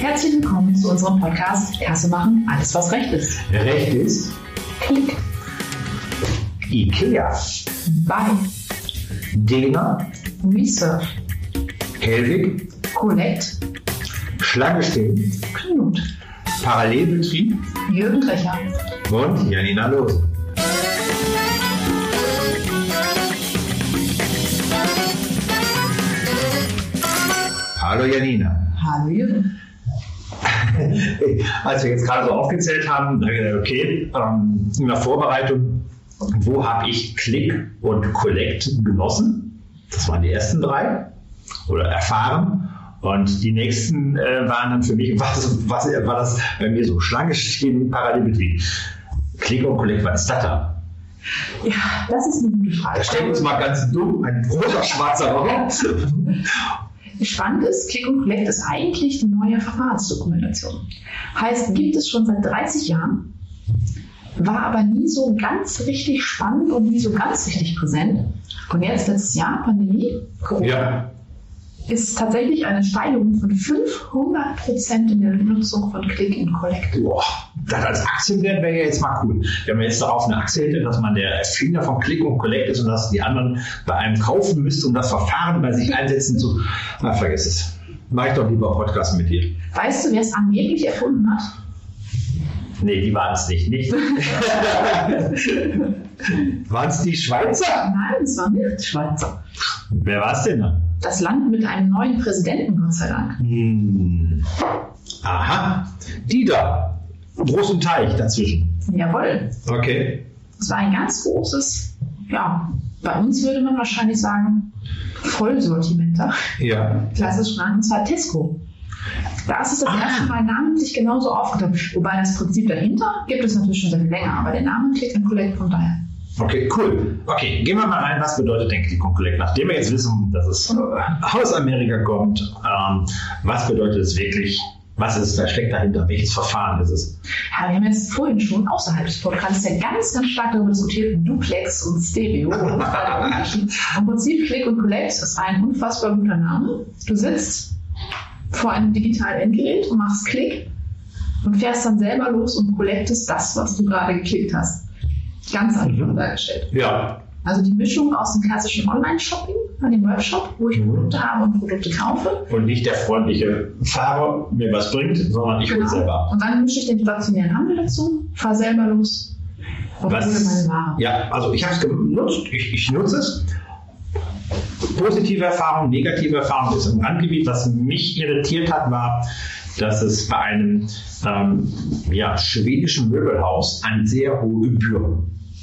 Herzlich willkommen zu unserem Podcast Kasse machen, alles was recht ist. Recht ist? Klick. Ikea, bei Dena, Reserve, Helwig, Collect, Schlange stehen, Knut, Parallelbetrieb. Jürgen Drecher. und Janina Lose. Hallo Janina. Hallo Jürgen. Als wir jetzt gerade so aufgezählt haben, okay, ähm, in der Vorbereitung, wo habe ich Click und Collect genossen? Das waren die ersten drei oder erfahren. Und die nächsten äh, waren dann für mich, was, was war das bei mir so? Schlange stehen, Parallelbetrieb. Click und Collect, was ist das da? Ja, das ist eine gute Frage. Da stellen wir uns mal ganz dumm ein großer schwarzer Raum. Spannend ist, Click und Collect ist eigentlich die neue Verfahrensdokumentation. Heißt, gibt es schon seit 30 Jahren, war aber nie so ganz richtig spannend und nie so ganz richtig präsent. Und jetzt letztes Jahr, Pandemie, Corona, Ja, ist tatsächlich eine Steigerung von 500 Prozent in der Nutzung von Click and Collect. Boah, das als Aktienwert wäre ja jetzt mal cool. Wenn man jetzt darauf eine Aktie hätte, dass man der Erfinder von Click und Collect ist und dass die anderen bei einem kaufen müsste, um das Verfahren bei sich einsetzen zu. Na, vergiss es. Mach ich doch lieber Podcast mit dir. Weißt du, wer es angeblich erfunden hat? Nee, die waren es nicht. nicht. waren es die Schweizer? Nein, es war nicht Schweizer. Wer war es denn dann? Das Land mit einem neuen Präsidenten, Gott sei Dank. Hm. Aha, die da. Großen Teich dazwischen. Jawohl. Okay. Es war ein ganz großes, ja, bei uns würde man wahrscheinlich sagen, Vollsortimenter. Ja. Klassisch genannt, und zwar Tesco. Da ist es das Ah. erste Mal namentlich genauso aufgetaucht. Wobei das Prinzip dahinter gibt es natürlich schon viel länger, aber der Name Click and Collect von daher. Okay, cool. Okay, gehen wir mal rein. Was bedeutet denn Click und Collect? Nachdem wir jetzt wissen, dass es äh, aus Amerika kommt, ähm, was bedeutet es wirklich? Was ist da steckt dahinter? Welches Verfahren ist es? Ja, wir haben jetzt vorhin schon außerhalb des Podcasts ja ganz, ganz stark darüber diskutiert, Duplex und Stereo. Und. Im Prinzip Click und Collect ist ein unfassbar guter Name. Du sitzt vor einem digitalen Endgerät und machst Klick und fährst dann selber los und collectest das, was du gerade geklickt hast. Ganz einfach Mhm. dargestellt. Ja. Also die Mischung aus dem klassischen Online-Shopping, an dem Webshop, wo ich Mhm. Produkte habe und Produkte kaufe. Und nicht der freundliche Fahrer mir was bringt, sondern ich hole selber. Und dann mische ich den stationären Handel dazu, fahre selber los und hole meine Ware. Ja, also ich habe es genutzt, ich, ich nutze es. Positive Erfahrung, negative Erfahrung ist im Randgebiet. Was mich irritiert hat, war, dass es bei einem ähm, ja, schwedischen Möbelhaus eine sehr hohe Gebühr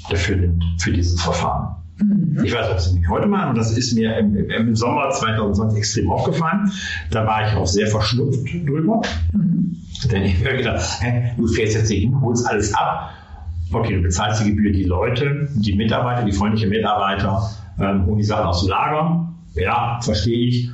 dafür nimmt, für dieses Verfahren. Mhm. Ich weiß, ob sie nicht heute machen, und das ist mir im, im- im Sommer 2020 extrem aufgefallen. Da war ich auch sehr verschnupft drüber. Mhm. Denn ich habe gedacht, hä, du fährst jetzt hier hin, holst alles ab. Okay, du bezahlst die Gebühr die Leute, die Mitarbeiter, die freundlichen Mitarbeiter, ähm, holen die Sachen aus dem Lager. Ja, verstehe ich.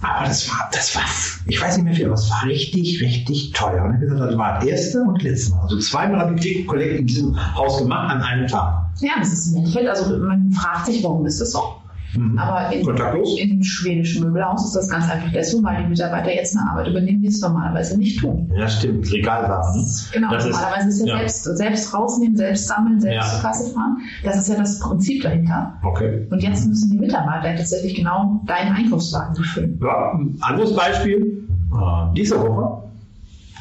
Aber das war, das war, ich weiß nicht mehr viel, aber es war richtig, richtig teuer. Und ich gesagt, das war das erste und letzte Mal. Also zweimal habe ich Click Collect in diesem Haus gemacht an einem Tag. Ja, das ist im Endeffekt, also man fragt sich, warum ist das so? Mhm. Aber in, in dem schwedischen Möbelhaus ist das ganz einfach deswegen, weil die Mitarbeiter jetzt eine Arbeit übernehmen, die es normalerweise nicht tun. Ja, stimmt. Regalwaren. Genau, Das ist- normalerweise ist ja, ja. selbst, selbst rausnehmen, selbst sammeln, selbst Ja. zur Kasse fahren. Das ist ja das Prinzip dahinter. Okay. Und jetzt müssen die Mitarbeiter tatsächlich genau deinen Einkaufswagen befüllen. Ja, ein anderes Beispiel. Äh, diese Woche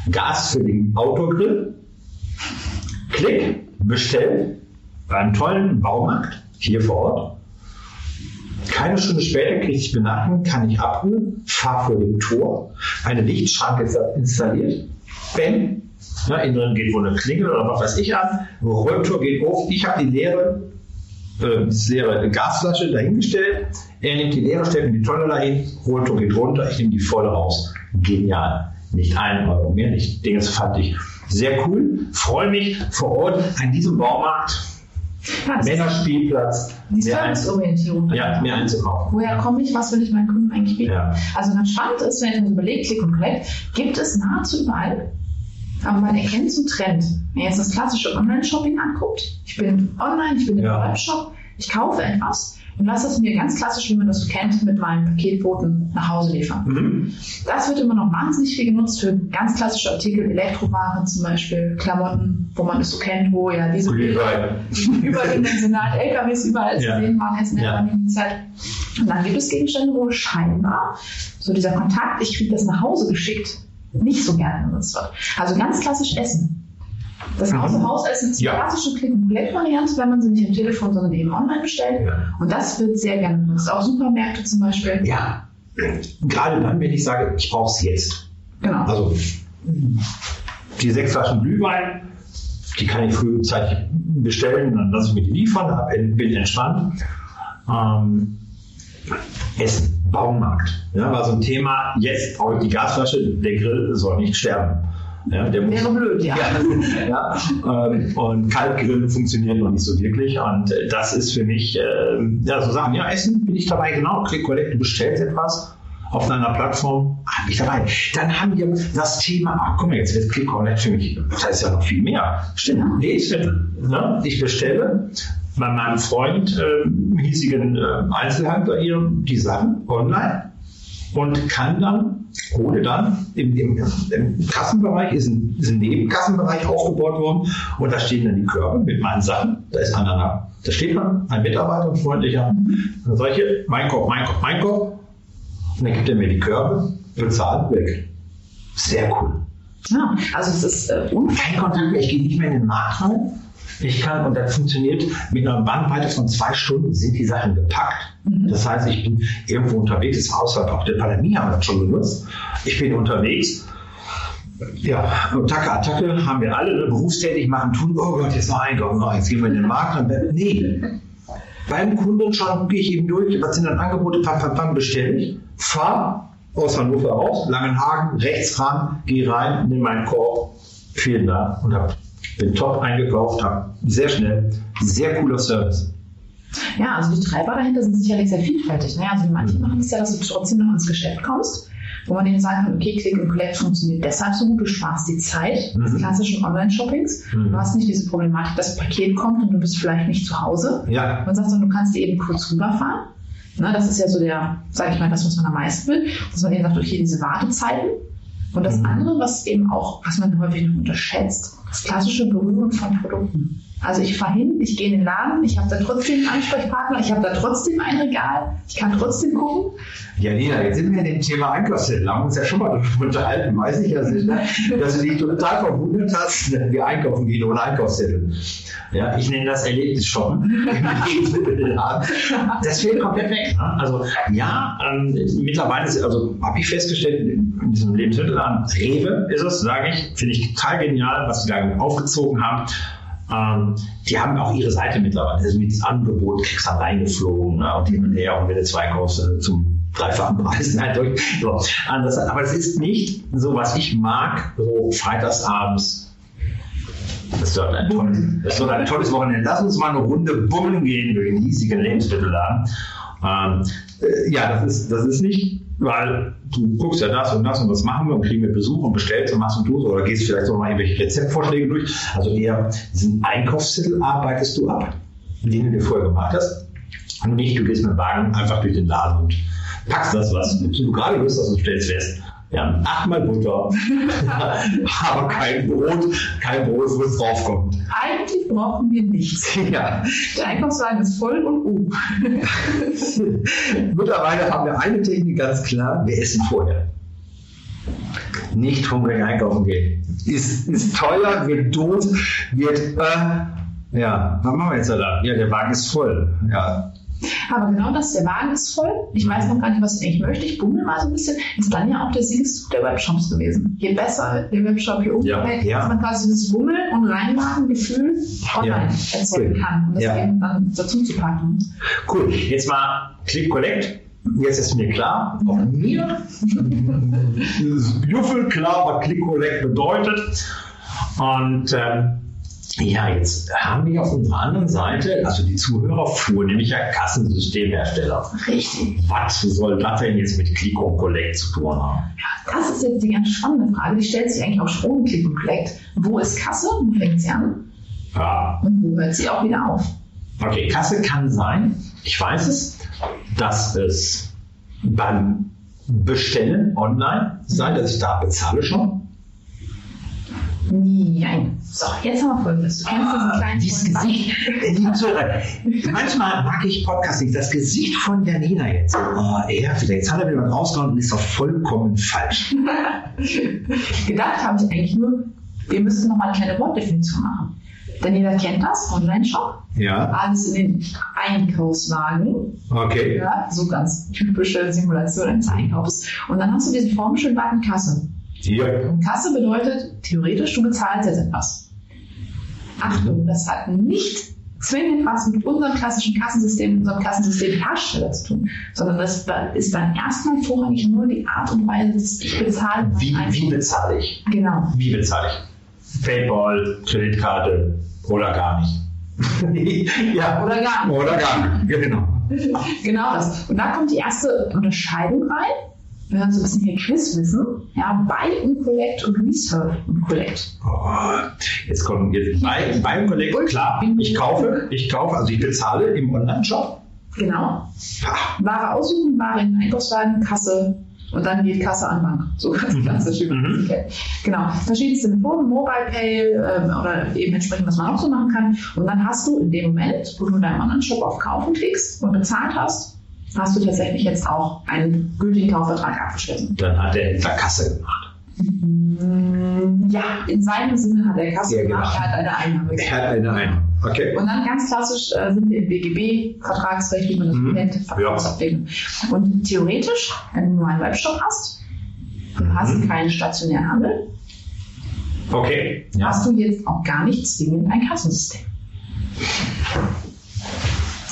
Gas für den Autogrill. Klick, bestellt beim tollen Baumarkt hier vor Ort. Keine Stunde später kriege ich Benachrichtigung, kann ich abholen, fahre vor dem Tor, eine Lichtschranke ist installiert, bam, ne, innen geht wohl eine Klingel oder was weiß ich an, Rolltor geht auf, ich habe die leere, äh, diese leere Gasflasche dahingestellt, er nimmt die leere, stellt mir die Tonne dahin, Rolltor geht runter, ich nehme die volle raus. Genial. Nicht ein Euro mehr, nicht das fand ich sehr cool. Freue mich vor Ort an diesem Baumarkt, Ist Männerspielplatz, die Serviceorientierung. ja, mehr einzukaufen. Woher komme ich, was will ich meinen Kunden eigentlich bieten? Ja. Also ganz spannend ist, wenn ich mir überlege, Click und Collect, gibt es nahezu überall. Aber man erkennt so einen Trend. Wenn ihr jetzt das klassische Online-Shopping anguckt, ich bin online, ich bin im Ja. Webshop, ich kaufe etwas und lass es mir ganz klassisch, wie man das so kennt, mit meinem Paketboten nach Hause liefern. Mhm. Das wird immer noch wahnsinnig viel genutzt für ganz klassische Artikel, Elektrowaren zum Beispiel, Klamotten, wo man es so kennt, wo ja diese Glühwein. überdimensional LKWs überall zu sehen waren jetzt in der. Pandemiezeit. Und dann gibt es Gegenstände, wo scheinbar so dieser Kontakt, ich kriege das nach Hause geschickt, nicht so gerne genutzt wird. Also ganz klassisch Essen. Das Mhm. Außer-Haus-Essen ist die Ja. klassische Click-and-Collect-Variante, wenn man sie nicht am Telefon, sondern eben online bestellt. Ja. Und das wird sehr gerne genutzt. Auch Supermärkte zum Beispiel. ja. Gerade dann, wenn ich sage, ich brauche es jetzt. Genau. Also die sechs Flaschen Glühwein, die kann ich frühzeitig bestellen, dann lasse ich mir die liefern, bin entspannt. Ähm, Essen, Baumarkt. Ja, war so ein Thema, jetzt brauche ich die Gasflasche, der Grill soll nicht sterben. Ja, der muss Wäre blöd, ja. ja, ähm, und Kaltgrillen funktionieren noch nicht so wirklich. Und äh, das ist für mich, äh, ja, so Sachen, ja, Essen bin ich dabei, genau. Click Collect, du bestellst etwas auf einer Plattform, ah, bin ich dabei. Dann haben wir das Thema, ach guck mal, jetzt wird Click Collect für mich, das heißt ja noch viel mehr. Stimmt, Lebensmittel. Ne? Ich bestelle bei meinem Freund, äh, hiesigen äh, Einzelhandler hier, die Sachen online und kann dann, hole dann, im, im, im Kassenbereich ist ein, ist ein Nebenkassenbereich aufgebaut worden und da stehen dann die Körbe mit meinen Sachen. Da ist einer, da steht dann ein Mitarbeiter, ein freundlicher, dann sage ich hier, mein Kopf, mein Kopf, mein Kopf. Und dann gibt er mir die Körbe, bezahlt, weg. Sehr cool. ja. Also es ist äh. Kein Kontakt mehr, ich gehe nicht mehr in den Markt rein. Ich kann, und das funktioniert mit einer Bandbreite von zwei Stunden, sind die Sachen gepackt. Das heißt, ich bin irgendwo unterwegs, das außerhalb auch der Pandemie haben wir das schon genutzt. Ich bin unterwegs. Ja, Attacke, Attacke haben wir alle, ne? berufstätig machen, tun, oh Gott, jetzt noch einkaufen, oh, jetzt gehen wir in den Markt. Und nee, beim Kunden schon gehe ich eben durch, was sind dann Angebote, pam, pam, pam, bestelle ich, fahr aus Hannover raus, Langenhagen, rechts ran, gehe rein, nimm meinen Korb, vielen Dank und hab, bin top eingekauft, habe sehr schnell, sehr cooler Service. Ja, also die Treiber dahinter sind sicherlich sehr vielfältig. Ne? Also manche machen es ja, dass du trotzdem noch ins Geschäft kommst, wo man denen sagen kann, okay, Click und Collect funktioniert deshalb so gut, du sparst die Zeit des Mhm. klassischen Online-Shoppings. Mhm. Du hast nicht diese Problematik, das Paket kommt und du bist vielleicht nicht zu Hause. Ja, Man sagt du kannst eben kurz rüberfahren. Ne, das ist ja so der, sag ich mal, das, was man am meisten will, dass man eben sagt, okay, diese Wartezeiten. Und das Mhm. andere, was eben auch, was man häufig noch unterschätzt, das klassische Berühren von Produkten. Also ich fahre hin, ich gehe in den Laden, ich habe da trotzdem einen Ansprechpartner, ich habe da trotzdem ein Regal, ich kann trotzdem gucken. Ja, Nina, jetzt sind wir in dem Thema Einkaufszettel. Haben uns ja schon mal darüber unterhalten. Weiß ich ja sicher, dass du dich total verwundert hast, wenn wir einkaufen gehen ohne Einkaufszettel. Ja, ich nenne das Erlebnisshoppen im Lebensmittelladen. Das fällt komplett weg. Ne? Also, ja, ähm, mittlerweile, ist, also habe ich festgestellt, in diesem Lebensmittelladen, Rewe ist es, sage ich, finde ich total genial, was sie da aufgezogen haben. Ähm, die haben auch ihre Seite mittlerweile. Also mit Angebot kriegst du dann reingeflogen ne, und hin und her und wenn zwei kaufst, zum dreifachen Preis. So, anders. Aber es ist nicht so, was ich mag, so freitagsabends. Das wird ein tolles, das wird ein tolles Wochenende. Lass uns mal eine Runde bummeln gehen durch den hiesigen Lebensmittelladen. Ähm, äh, ja, das ist, das ist nicht, weil du guckst ja das und das und das machen wir und kriegen wir Besuch und bestellst und machst und tust oder gehst vielleicht auch mal irgendwelche Rezeptvorschläge durch. Also eher diesen Einkaufszettel arbeitest du ab, den du dir vorher gemacht hast. Und nicht, du gehst mit dem Wagen einfach durch den Laden und packst das, was du gerade Lust hast und stellst fest. Haben achtmal Butter, aber kein Brot, kein Brot, wo es draufkommt. Eigentlich brauchen wir nichts. Ja. Der Einkaufswagen ist voll und uh. Mittlerweile haben wir eine Technik ganz klar, wir essen vorher. Nicht hungrig einkaufen gehen. Ist, ist teuer, wird doof, wird, äh, ja, was machen wir jetzt da? Ja, der Wagen ist voll. Ja, Aber genau das, der Wagen ist voll. Ich weiß noch gar nicht, was ich eigentlich möchte. Ich bummel mal so ein bisschen. Ist dann ja auch der Siegeszug der Webshops gewesen. Je besser der Webshop hier umfällt, Ja, ja. dass man quasi dieses Bummeln und Reinmachen-Gefühl online Ja. erzeugen Cool. kann. Und das Ja. eben dann dazu zu packen. Cool. Jetzt mal Click Collect. Jetzt ist mir klar, auch mir, Juffel klar, was Click Collect bedeutet. Und ähm, ja, jetzt haben wir auf unserer anderen Seite, also die Zuhörerfuhr, nämlich ja Kassensystemhersteller. Richtig. Was soll das denn jetzt mit Click und Collect zu tun haben? Das ist jetzt die ganz spannende Frage. Die stellt sich eigentlich auch schon Click und Collect. Wo ist Kasse? Wo fängt sie an? Ja, Und wo hört sie auch wieder auf? Okay, Kasse kann sein, ich weiß es, dass es beim Bestellen online sei, dass ich da bezahle schon. Nein. So, jetzt haben wir folgendes. Du kennst diesen kleinen Dieses Gesicht, liebe Zuhörer, manchmal mag ich Podcast nicht. Das Gesicht von Janina jetzt. Oh, er wieder. Jetzt hat er wieder was rausgehauen und ist doch vollkommen falsch. Gedacht habe ich eigentlich nur, wir müssten noch mal eine kleine Wortdefinition machen. Denn jeder kennt das, Online-Shop. Ja, Alles in den Einkaufswagen. okay. Ja, so ganz typische Simulation eines Einkaufs. Und dann hast du diesen formschönen Button Kasse. Und Kasse bedeutet, theoretisch, du bezahlst jetzt etwas. Achtung, das hat nicht zwingend was mit unserem klassischen Kassensystem, unserem Kassensystem Hersteller zu tun, sondern das ist dann erstmal vorrangig nur die Art und Weise, dass ich bezahle. Wie, wie bezahle ich? Genau. Wie bezahle ich? Paypal, Kreditkarte oder gar nicht. ja. Oder gar nicht. Oder gar nicht. Genau. Genau das. Und da kommt die erste Unterscheidung rein. Wir hören so ein bisschen hier Quizwissen. Ja, Buy und Collect und Reserve und Collect. Oh, jetzt kommen jetzt bei, beim Collect, klar, ich kaufe, ich kaufe, also ich bezahle im Online-Shop. Genau. Ware aussuchen, Ware in den Einkaufswagen, Kasse und dann geht Kasse an Bank. So ganz klassisch. das Mhm. Genau. Verschiedenste Methoden, Mobile Pay ähm, oder eben entsprechend, was man auch so machen kann. Und dann hast du in dem Moment, wo du in deinem Online-Shop auf Kaufen klickst und bezahlt hast, hast du tatsächlich jetzt auch einen gültigen Kaufvertrag abgeschlossen. Dann hat der Händler Kasse gemacht. Mm, Ja, in seinem Sinne hat er Kasse Ja, gemacht, genau. er hat eine Einnahme. Er hat eine Einnahme. Okay. Und dann ganz klassisch äh, sind wir im BGB-Vertragsrecht, wie man das Mhm. kennt, Vertragsabwicklung. Und theoretisch, wenn du nur einen Webshop hast, du hast Mhm. keinen stationären Handel, Okay. Ja. hast du jetzt auch gar nicht zwingend ein Kassensystem.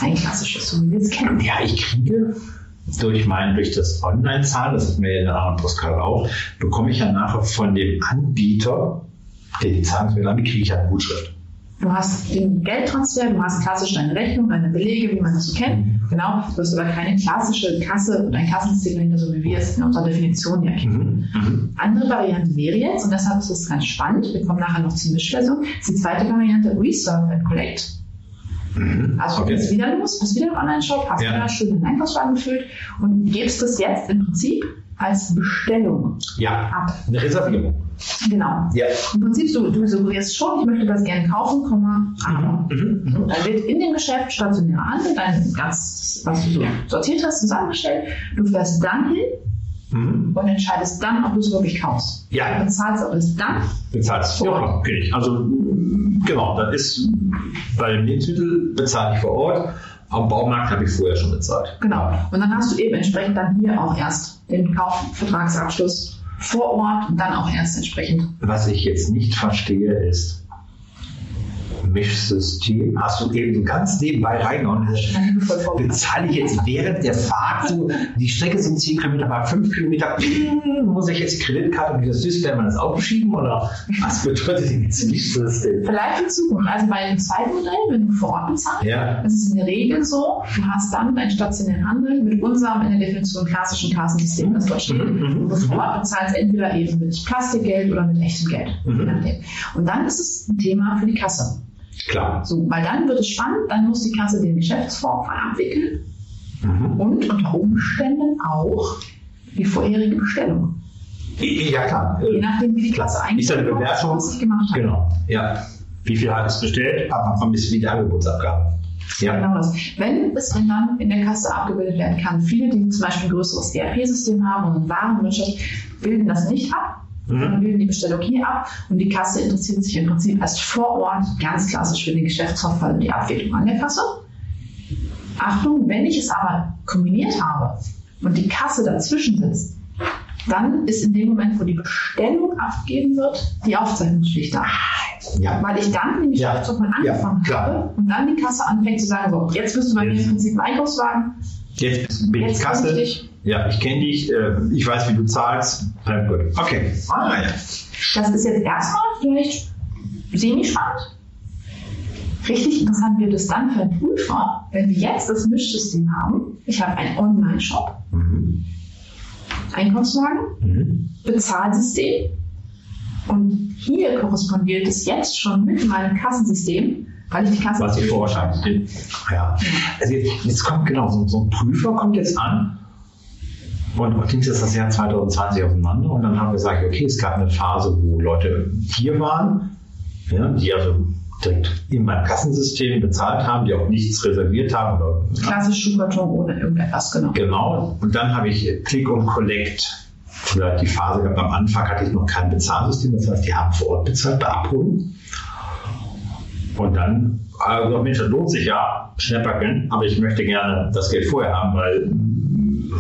Ein klassisches, so wie wir es kennen. Ja, ich kriege durch mein, durch das Online-Zahlen, das ist mir in der anderen Postkarte auch, bekomme ich ja nachher von dem Anbieter, der die Zahlungsmittel anbietet, kriege ich ja eine Gutschrift. Du hast den Geldtransfer, du hast klassisch deine Rechnung, deine Belege, wie man das so kennt. Genau, du hast aber keine klassische Kasse oder ein Kassensystem dahinter, so wie wir es in unserer Definition ja kennen. Mhm. Mhm. Andere Variante wäre jetzt, und deshalb ist es ganz spannend, wir kommen nachher noch zur Mischversion, ist die zweite Variante Reserve and Collect. Mhm. Also Okay. wieder los, bist wieder im Online-Shop, hast Ja. wieder schön den Einkaufswagen gefüllt und gibst es jetzt im Prinzip als Bestellung Ja, ab. eine Reservierung. Genau. Ja. Im Prinzip, du, du suggerierst schon, ich möchte das gerne kaufen, Komma, aber. Mhm. Mhm. Und dann wird in dem Geschäft stationärer Handel dein ganz, was du so sortiert hast, zusammengestellt. Du fährst dann hin Mhm. und entscheidest dann, ob du es wirklich kaufst. Ja. Du bezahlst aber es dann Bezahlst Vor Ja, Ort. okay. ich. Also, genau, das ist bei dem Lebensmittel bezahle ich vor Ort. Am Baumarkt habe ich vorher schon bezahlt. Genau. Und dann hast du eben entsprechend dann hier auch erst den Kaufvertragsabschluss vor Ort und dann auch erst entsprechend. Was ich jetzt nicht verstehe, ist Mischsystem. Hast du eben ganz nebenbei reingehauen. Bezahle ich jetzt während der Fahrt so, die Strecke sind 10 Kilometer, mal 5 Kilometer, mm, muss ich jetzt Kreditkarte und das Display mal das Auto schieben oder was bedeutet jetzt Mischsystem? Vielleicht in Zukunft. Also bei dem zweiten Modell, wenn du vor Ort bezahlst, Ja, ist es in der Regel so, du hast dann deinen stationären Handel mit unserem in der Definition klassischen Kassensystem, das dort steht. Mhm, mhm, Und du vor Ort bezahlst entweder eben mit Plastikgeld oder mit echtem Geld. Mhm. Und dann ist es ein Thema für die Kasse. Klar. So, weil dann wird es spannend, dann muss die Kasse den Geschäftsvorfall abwickeln Mhm. und unter Umständen auch die vorherige Bestellung. Ja, klar. Je nachdem, wie die Kasse eigentlich Ist ja eine Bewertung. was ich gemacht habe. Genau, ja. Wie viel hat es bestellt? Am Anfang bis wie die Angebotsabgabe. Ja. Genau das. Wenn es dann in der Kasse abgebildet werden kann, viele, die zum Beispiel ein größeres ERP-System haben und eine Warenwirtschaft, bilden das nicht ab, Mhm. bilden die Bestellung hier ab und die Kasse interessiert sich im Prinzip erst vor Ort ganz klassisch für den Geschäftsverfall und die Abwicklung an der Kasse. Achtung, wenn ich es aber kombiniert habe und die Kasse dazwischen sitzt, dann ist in dem Moment, wo die Bestellung abgegeben wird, die Aufzeichnungspflicht da. Ja. Weil ich dann den Ja. Ja, angefangen klar. habe und dann die Kasse anfängt zu sagen, so, jetzt bist du bei mir im Prinzip im Einkaufswagen, Jetzt bin ich jetzt Kasse. kenn ich. Ja, ich kenne dich. äh, Ich weiß, wie du zahlst. Ja, gut. Okay. Ah, ja. Das ist jetzt erstmal vielleicht semi-spannend. Richtig interessant wird es dann für einen Prüfer, wenn wir jetzt das Mischsystem haben. Ich habe einen Online-Shop, Mhm. Einkaufswagen, Mhm. Bezahlsystem und hier korrespondiert es jetzt schon mit meinem Kassensystem Weil ich die Kasse was ich vorschreibe. Ja. Also jetzt, jetzt kommt genau so, so ein Prüfer kommt jetzt an und ging ist das Jahr 2020 auseinander und dann haben wir gesagt, okay, es gab eine Phase, wo Leute hier waren, ja, die also direkt in meinem Kassensystem bezahlt haben, die auch nichts reserviert haben. Oder, Klassisch Schuhkarton ohne irgendetwas, genau. Genau. Und dann habe ich Click und Collect oder die Phase gehabt. Am Anfang hatte ich noch kein Bezahlsystem, das heißt, die haben vor Ort bezahlt bei Abholung. Und dann, also Mensch, das lohnt sich ja, Schnäpperken, aber ich möchte gerne das Geld vorher haben, weil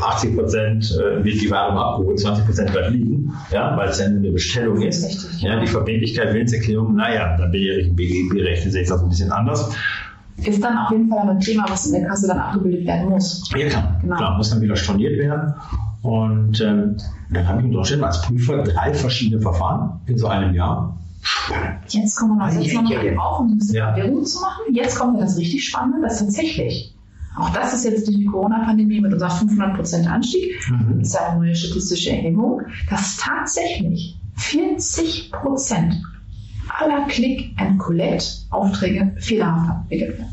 80 Prozent äh, wird die Ware abgeholt, 20 Prozent bleibt liegen, ja, weil es ja nur eine Bestellung ist. Richtig, ja, die Verbindlichkeit, Willenserklärung, naja, dann bin ich im BGB-Recht, sehe ich das ein bisschen anders. Ist dann auf jeden Fall ein Thema, was in der Kasse dann abgebildet werden muss. Ja, klar, Genau. klar muss dann wieder storniert werden. Und ähm, dann habe ich in Deutschland als Prüfer drei verschiedene Verfahren in so einem Jahr. Spannend. Jetzt kommen wir noch, jetzt noch mal Ja, ja, ja. drauf, um ein bisschen Ja. Verwirrung zu machen. Jetzt kommt ja das richtig Spannende, dass tatsächlich, auch das ist jetzt durch die Corona-Pandemie mit unserer 500% Anstieg, Mhm. das ist eine neue statistische Erhebung, dass tatsächlich 40% aller Click-and-Collect-Aufträge fehlerhaft abgewickelt werden.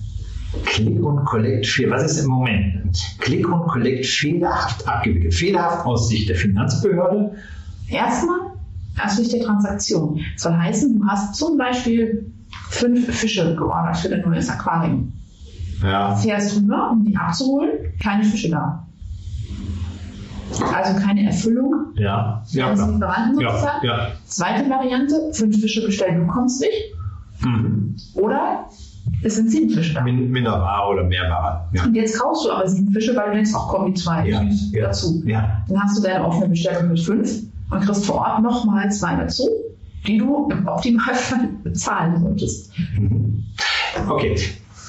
Click und Collect Fehler. Was ist im Moment? Click und Collect fehlerhaft abgewickelt. Fehlerhaft aus Sicht der Finanzbehörde. Erstmal aus Sicht der Transaktion. Das soll heißen, du hast zum Beispiel fünf Fische geordert für dein neues Aquarium. Ja. Fährst rüber, um die abzuholen, keine Fische da. Also keine Erfüllung Ja. Ja, eines klar. Lieferanten Ja, sozusagen. ja. Zweite Variante, fünf Fische bestellen, du kommst nicht. Mhm. Oder es sind sieben Fische da. Min- Minder Ware oder mehr Ware. Ja. Und jetzt kaufst du aber sieben Fische, weil du denkst, ach komm, die zwei Ja. Ja. dazu. Ja. Dann hast du deine offene Bestellung mit fünf und kriegst vor Ort nochmal zwei dazu, die du im Optimalfall bezahlen solltest. Mhm. Okay.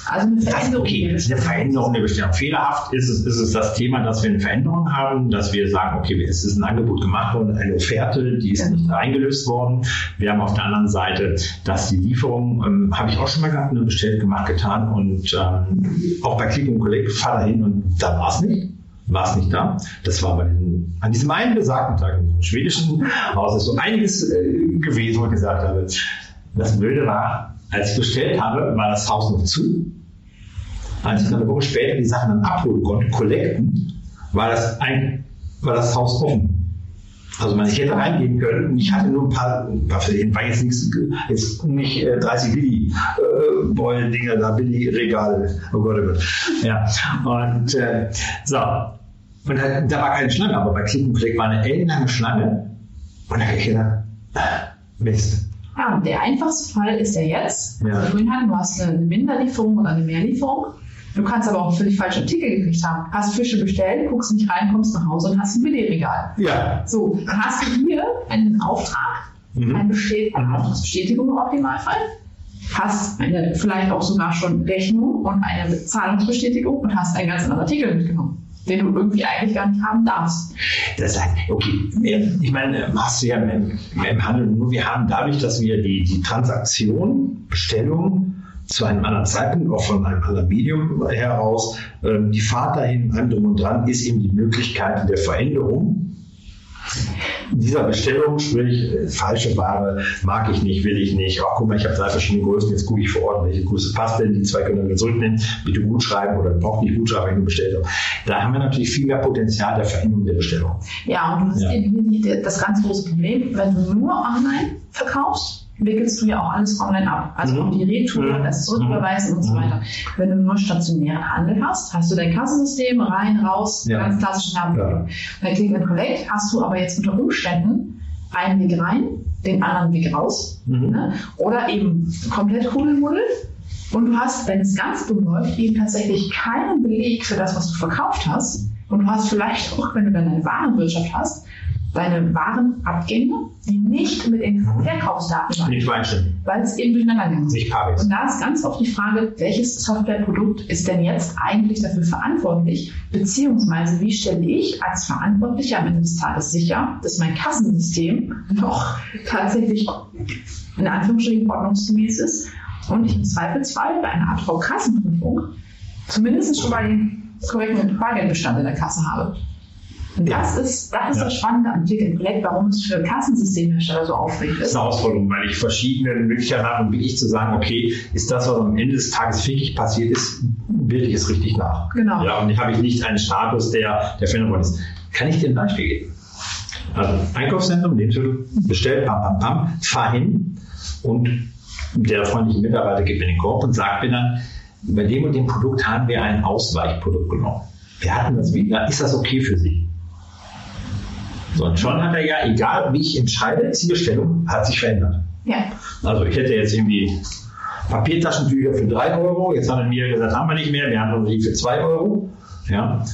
Also eine Das, Veränderung. okay, das ist eine Veränderung der Bestellung. Fehlerhaft ist es, ist es das Thema, dass wir eine Veränderung haben, dass wir sagen, okay, es ist ein Angebot gemacht worden, eine Offerte, die ist nicht eingelöst worden. Wir haben auf der anderen Seite, dass die Lieferung, ähm, habe ich auch schon mal gehabt, eine bestellt, gemacht, getan und ähm, auch bei Click und Collect, fahr da hin und da war es nicht. War es nicht da. Das war bei den, an diesem einen besagten Tag in diesem schwedischen Haus ist so einiges äh, gewesen, wo ich gesagt habe, das Blöde war, als ich bestellt habe, war das Haus noch zu. Als ich dann eine Woche später die Sachen dann abholen konnte, collecten, war das, ein, war das Haus offen. Also man, ich hätte reingehen können und ich hatte nur ein paar, war jetzt nichts, jetzt nicht äh, 30 Billy äh, Beulen Dinger da, Billy Regale. Oh Gott, oh Gott. Ja. Und äh, so. Und da, da war keine Schlange, aber bei Click und war eine ellenlange Schlange. Und da habe ich gedacht, ah, Mist. Ja, und der einfachste Fall ist ja jetzt, Ja. also vorhin hatten, du hast eine Minderlieferung oder eine Mehrlieferung. Du kannst aber auch völlig falschen Artikel gekriegt haben. Hast Fische bestellt, guckst nicht rein, kommst nach Hause und hast ein Billigregal. Ja. So, dann hast du hier einen Auftrag, Mhm. eine, Bestät eine Auftragsbestätigung im Optimalfall, hast eine vielleicht auch sogar schon Rechnung und eine Bezahlungsbestätigung und hast einen ganz anderen Artikel mitgenommen, den du irgendwie eigentlich gar nicht haben darfst. Das heißt, okay, ich meine, hast du ja im, im Handel nur, wir haben dadurch, dass wir die, die Transaktion, Bestellung zu einem anderen Zeitpunkt, auch von einem anderen Medium heraus, ähm, die Fahrt dahin, allem drum und dran, ist eben die Möglichkeit der Veränderung dieser Bestellung, sprich äh, falsche Ware, mag ich nicht, will ich nicht. Ach, guck mal, ich habe drei verschiedene Größen, jetzt gucke ich vor Ort, welche Größe passt denn, die zwei können wir wieder zurücknehmen, bitte gut schreiben oder braucht nicht gut schreiben, wenn du bestellt. Da haben wir natürlich viel mehr Potenzial der Veränderung der Bestellung. Ja, und du hast Ja. eben hier das ganz große Problem, wenn du nur online verkaufst, wickelst du ja auch alles online ab. Also Mhm. auch die Retour, Mhm. das Zurücküberweisen und so Mhm. weiter. Wenn du nur stationären Handel hast, hast du dein Kassensystem rein, raus, Ja. ganz klassische Navigation. Bei Click and Collect hast du aber jetzt unter Umständen einen Weg rein, den anderen Weg raus. Mhm. Ne? Oder eben komplett Kuddelmuddel. Und du hast, wenn es ganz dumm läuft, eben tatsächlich keinen Beleg für das, was du verkauft hast. Und du hast vielleicht auch, wenn du dann eine Warenwirtschaft hast, deine Warenabgänge, die nicht mit den Verkaufsdaten waren, Nicht übereinstimmen. weil es eben durcheinander ist. Nicht. Und da ist ganz oft die Frage, welches Softwareprodukt ist denn jetzt eigentlich dafür verantwortlich? Beziehungsweise wie stelle ich als Verantwortlicher am Ende des Tages sicher, dass mein Kassensystem noch tatsächlich in Anführungsstrichen ordnungsgemäß ist und ich im Zweifelsfall bei einer AV-Kassenprüfung zumindest schon mal den korrekten Bargeldbestand in der Kasse habe. Und Ja. das ist, das, ist Ja. das Spannende an Click and Collect, warum es für Kassensystemhersteller so aufregend Das ist ist. eine Herausforderung, weil ich verschiedene Möglichkeiten habe, um wirklich zu sagen, okay, ist das, was am Ende des Tages wirklich passiert ist, bilde ich es richtig nach. Genau. Ja, und ich habe ich nicht einen Status, der, der veränderbar ist. Kann ich dir ein Beispiel geben? Also Einkaufszentrum, Lebensmittel, bestellt, pam, pam, pam, fahr hin und der freundliche Mitarbeiter gibt mir den Korb und sagt mir dann, bei dem und dem Produkt haben wir ein Ausweichprodukt genommen. Wir hatten das wieder, ist das okay für Sie? So, und schon hat er ja, egal wie ich entscheide, die Bestellung hat sich verändert. Ja, Also ich hätte jetzt irgendwie Papiertaschentücher für 3 Euro, jetzt hat er mir gesagt, haben wir nicht mehr, wir haben die für 2 Euro. Ja.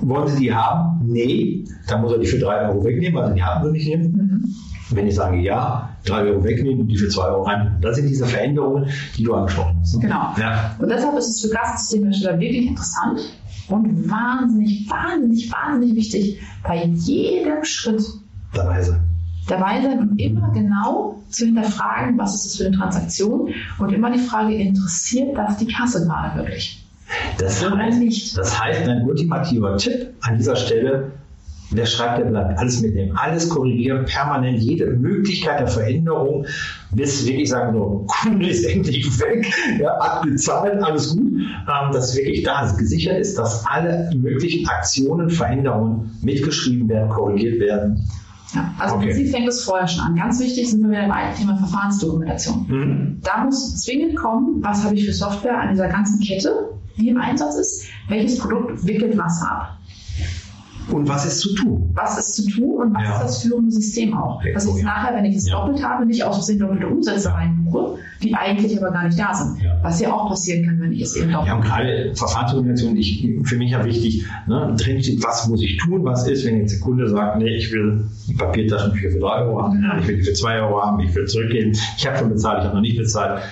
Wollen Sie die haben? Nee, dann muss er die für 3 Euro wegnehmen, also die haben sie nicht nehmen. Wenn ich sage ja, 3 Euro wegnehmen und die für 2 Euro rein. Das sind diese Veränderungen, die du angesprochen hast. ne? Genau. Ja. Und deshalb ist es für Kassensystemhersteller wirklich interessant und wahnsinnig, wahnsinnig, wahnsinnig wichtig, bei jedem Schritt Dabei sein. dabei sein und immer genau zu hinterfragen, was ist das für eine Transaktion und immer die Frage, interessiert das die Kasse gerade wirklich? Das, heißt, nicht? das heißt, mein ultimativer Tipp an dieser Stelle, wer schreibt, der bleibt. Alles mitnehmen, alles korrigieren, permanent jede Möglichkeit der Veränderung, bis wirklich sagen, so, Kunde ist endlich weg, ja, abbezahlt, alles gut, ähm, dass wirklich da gesichert ist, dass alle möglichen Aktionen, Veränderungen mitgeschrieben werden, korrigiert werden. Ja, also Okay. im Prinzip fängt es vorher schon an. Ganz wichtig sind wir wieder beim Thema Verfahrensdokumentation. Mhm. Da muss zwingend kommen, was habe ich für Software an dieser ganzen Kette, die im Einsatz ist, welches Produkt wickelt was ab. Und was ist zu tun? Was ist zu tun und was Ja. ist das führende System auch? Dass ich nachher, wenn ich es Ja. doppelt habe, nicht aus Versehen doppelte Umsätze reinbuche, die eigentlich aber gar nicht da sind. Ja. Was ja auch passieren kann, wenn ich es eben doppelt Ja, und gerade Verfahrensdokumentation, ich, für mich ja wichtig, ne, drin steht, was muss ich tun, was ist, wenn jetzt der Kunde sagt, nee, ich will die Papiertaschentücher für 3 Euro haben, ich will die für 2 Euro haben, ich will zurückgeben, ich habe schon bezahlt, ich habe noch nicht bezahlt.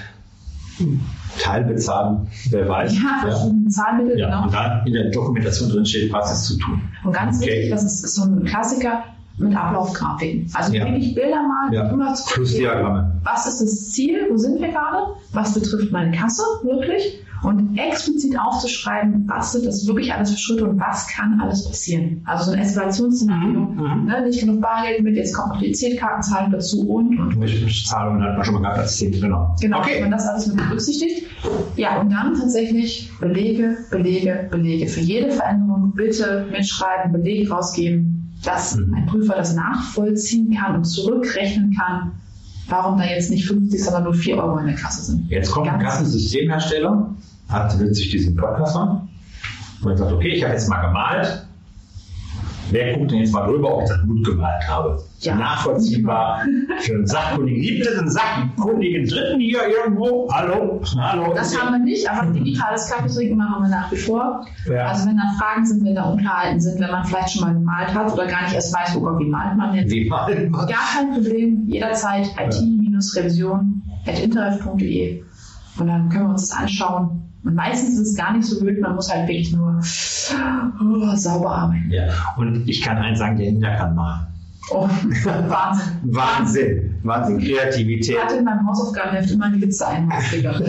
Teilbezahlen, wer weiß. Ja, verschiedene Zahlmittel, Ja, genau. und da in der Dokumentation drin steht, was ist zu tun. Und ganz Okay. wichtig, das ist so ein Klassiker mit Ablaufgrafiken. Also Ja. wirklich Bilder mal, Ja. immer zu Flussdiagramme. was ist das Ziel, wo sind wir gerade, was betrifft meine Kasse wirklich und explizit aufzuschreiben, was sind das wirklich alles für Schritte und was kann alles passieren. Also so ein Eskalationsszenario, Mhm. ne, nicht genug Bargeld mit, jetzt kommt noch die EC-Kartenzahlung dazu und, und Zahlungen hat man schon mal gehabt als Thema, genau. Genau, Okay. wenn man das alles mit berücksichtigt. Ja, und dann tatsächlich Belege, Belege, Belege. Für jede Veränderung bitte mitschreiben, Belege rausgeben, dass ein Prüfer das nachvollziehen kann und zurückrechnen kann, warum da jetzt nicht 50, sondern nur 4 Euro in der Kasse sind. Jetzt kommt ein Ganz- Kassensystemhersteller, hat sich diesen Podcast an und sagt, okay, ich habe jetzt mal gemalt. Wer guckt denn jetzt mal drüber, ob ich das gut gemalt habe? Ja. Nachvollziehbar für einen Sachkundigen. Gibt es einen sachkundigen Dritten hier irgendwo? Hallo? Hallo? Das haben wir nicht, aber digitales Kaffeetrinken machen wir nach wie vor. Ja. Also wenn da Fragen sind, wenn da Unklarheiten sind, wenn man vielleicht schon mal gemalt hat oder gar nicht erst weiß, oh Gott, wie malt man jetzt, Wie malt man? Gar kein Problem, jederzeit it-revision.interref.de und dann können wir uns das anschauen. Und meistens ist es gar nicht so wild, man muss halt wirklich nur oh, sauber arbeiten. Ja. Und ich kann eins sagen, der Nina kann malen. Oh, Wahnsinn. Wahnsinn. Wahnsinn. Kreativität. Ich hatte in meinem Hausaufgabenheft immer die Witze einmaßiger.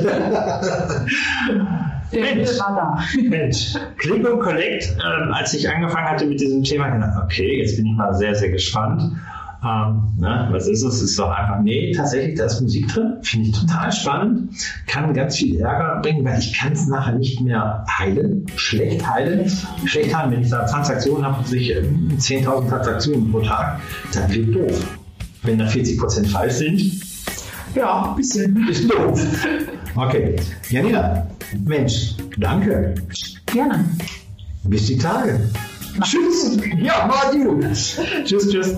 Der Mensch. Wille war da. Mensch, Click und Collect, ähm, als ich angefangen hatte mit diesem Thema, okay, jetzt bin ich mal sehr, sehr gespannt. Ähm, ne, was ist es? Ist doch einfach, nee, tatsächlich, da ist Musik drin. Finde ich total spannend. Kann ganz viel Ärger bringen, weil ich kann es nachher nicht mehr heilen. Schlecht heilen. Schlecht heilen, wenn ich da Transaktionen habe, sich ähm, 10.000 Transaktionen pro Tag, dann wird doof. Wenn da 40% falsch sind, Ja, ein bisschen. ist doof. Okay. Janina, Mensch, danke. Gerne. Bis die Tage. Tschüss. Ja, mal gut. Tschüss, tschüss.